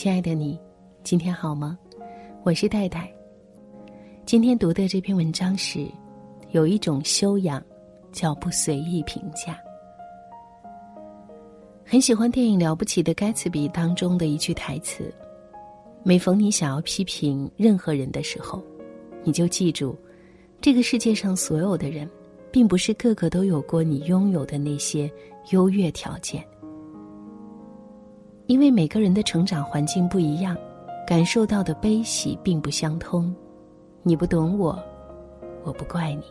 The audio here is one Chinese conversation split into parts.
亲爱的你，今天好吗？我是戴戴。今天读的这篇文章是：有一种修养，叫不随意评价。很喜欢电影《了不起的盖茨比》当中的一句台词：每逢你想要批评任何人的时候，你就记住，这个世界上所有的人，并不是个个都有过你拥有的那些优越条件。因为每个人的成长环境不一样，感受到的悲喜并不相通。你不懂我，我不怪你。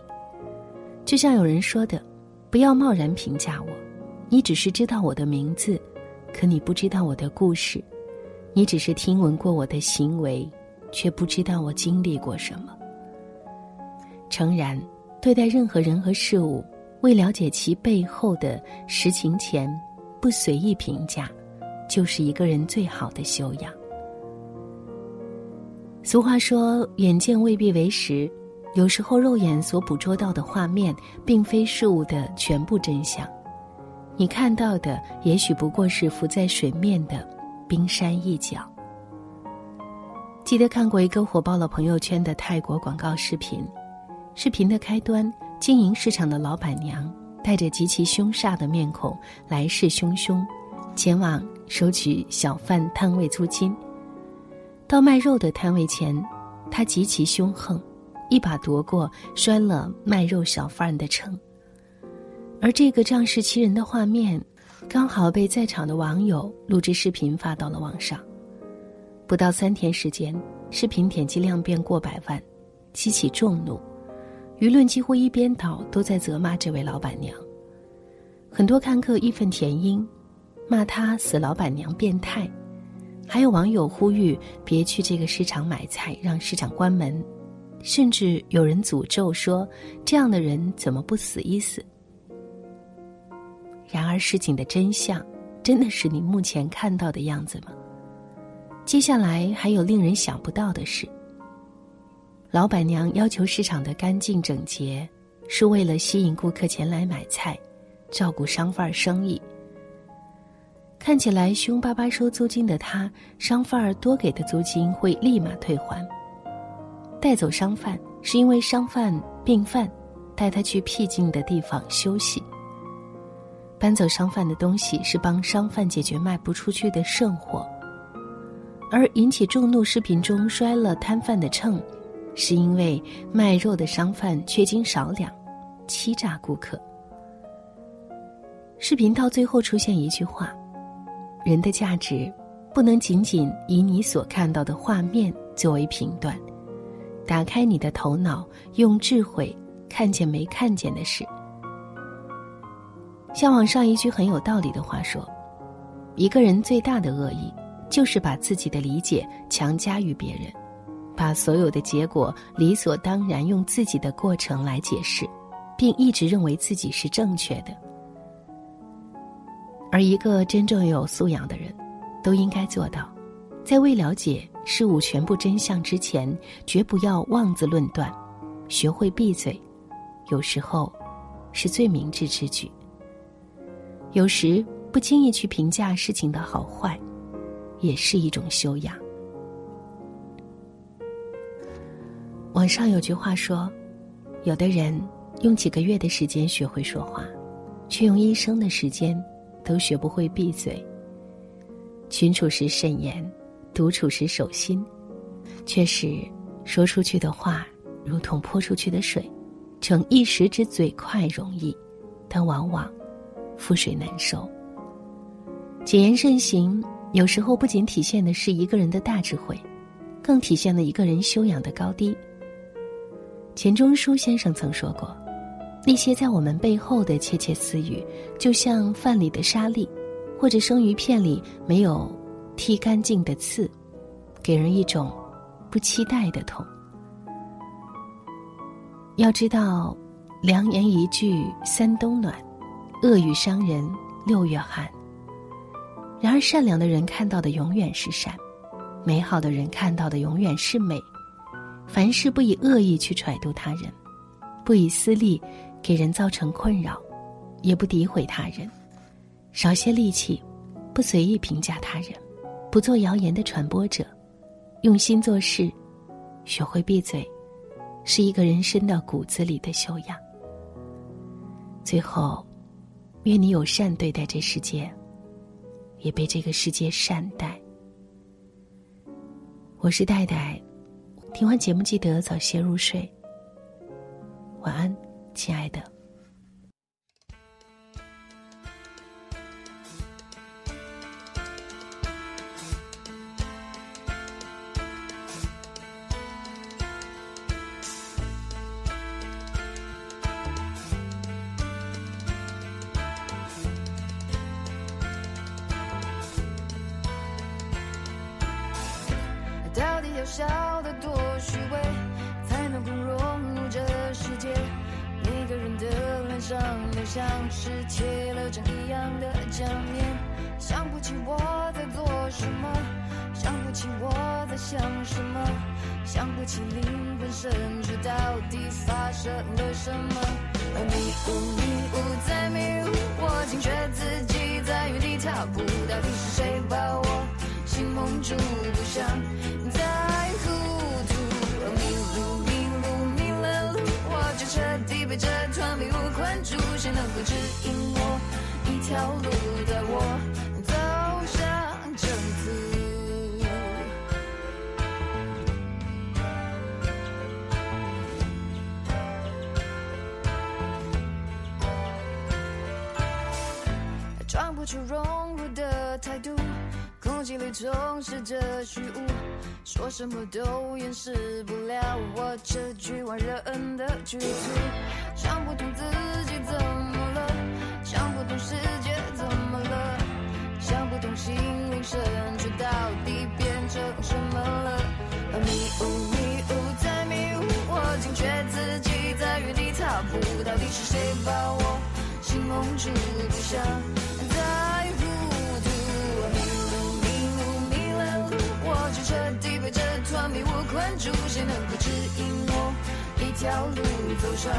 就像有人说的：“不要贸然评价我，你只是知道我的名字，可你不知道我的故事；你只是听闻过我的行为，却不知道我经历过什么。”诚然，对待任何人和事物，未了解其背后的实情前，不随意评价。就是一个人最好的修养。俗话说：“眼见未必为实。”有时候，肉眼所捕捉到的画面，并非事物的全部真相。你看到的，也许不过是浮在水面的冰山一角。记得看过一个火爆了朋友圈的泰国广告视频，视频的开端，经营市场的老板娘带着极其凶煞的面孔，来势汹汹，前往。收取小贩摊位租金。到卖肉的摊位前，他极其凶横，一把夺过，摔了卖肉小贩的秤。而这个仗势欺人的画面，刚好被在场的网友录制视频发到了网上。不到三天时间，视频点击量便过百万，激起众怒，舆论几乎一边倒都在责骂这位老板娘。很多看客义愤填膺。骂他死老板娘变态，还有网友呼吁别去这个市场买菜，让市场关门，甚至有人诅咒说这样的人怎么不死一死？然而事情的真相真的是你目前看到的样子吗？接下来还有令人想不到的事。老板娘要求市场的干净整洁，是为了吸引顾客前来买菜，照顾商贩生意。看起来凶巴巴收租金的他，商贩儿多给的租金会立马退还。带走商贩是因为商贩病犯，带他去僻静的地方休息。搬走商贩的东西是帮商贩解决卖不出去的剩货，而引起众怒视频中摔了摊贩的秤，是因为卖肉的商贩缺斤少两，欺诈顾客。视频到最后出现一句话。人的价值，不能仅仅以你所看到的画面作为评断。打开你的头脑，用智慧看见没看见的事。像网上一句很有道理的话说：“一个人最大的恶意，就是把自己的理解强加于别人，把所有的结果理所当然用自己的过程来解释，并一直认为自己是正确的。”而一个真正有素养的人，都应该做到，在未了解事物全部真相之前，绝不要妄自论断，学会闭嘴，有时候，是最明智之举。有时不轻易去评价事情的好坏，也是一种修养。网上有句话说，有的人用几个月的时间学会说话，却用一生的时间。都学不会闭嘴。群处时慎言，独处时守心。确实，说出去的话如同泼出去的水，逞一时之嘴快容易，但往往覆水难收。谨言慎行，有时候不仅体现的是一个人的大智慧，更体现了一个人修养的高低。钱钟书先生曾说过。那些在我们背后的窃窃私语，就像饭里的沙粒，或者生鱼片里没有剔干净的刺，给人一种不期待的痛。要知道，良言一句三冬暖，恶语伤人六月寒。然而，善良的人看到的永远是善，美好的人看到的永远是美。凡事不以恶意去揣度他人，不以私利。给人造成困扰，也不诋毁他人，少些戾气，不随意评价他人，不做谣言的传播者，用心做事，学会闭嘴，是一个人生到骨子里的修养。最后，愿你友善对待这世界，也被这个世界善待。我是戴戴，听完节目记得早些入睡。晚安，亲爱的。到底要笑上都像是贴了针一样的假面，想不起我在做什么，想不起我在想什么，想不起灵魂深处到底发生了什么。迷雾迷雾在迷雾，我惊觉自己在原地踏步，到底是谁把我心蒙住？不想。再指引我一条路，带我走向正途？装不出融入的态度，空气里充斥着虚无，说什么都掩饰不了我这局外人的局促，想不通自到底是谁把我心蒙住？不想再糊涂。迷路迷路迷了路，我就彻底被这团迷雾困住，谁能够指引我一条路走上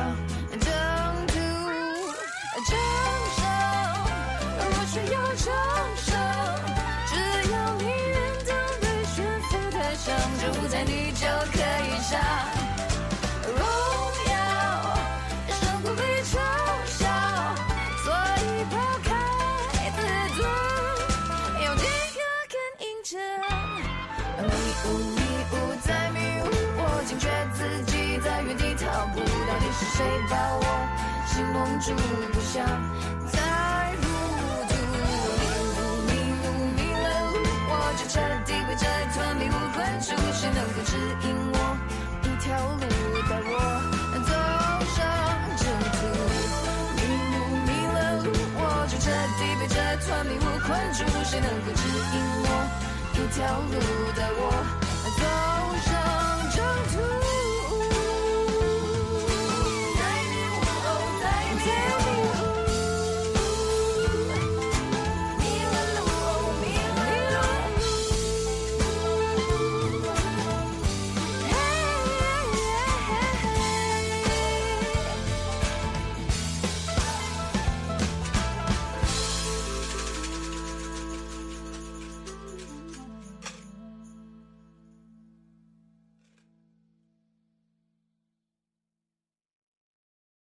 迷雾迷雾在迷雾，我惊觉自己在原地踏步，到底是谁把我？心蒙住，不想再糊涂。迷路迷路迷了路，我就彻底被这团迷雾困住。谁能够指引我一条路，带我走上正途？迷路迷了路，我就彻底被这团迷雾困住。谁能够指引我一条路，的我？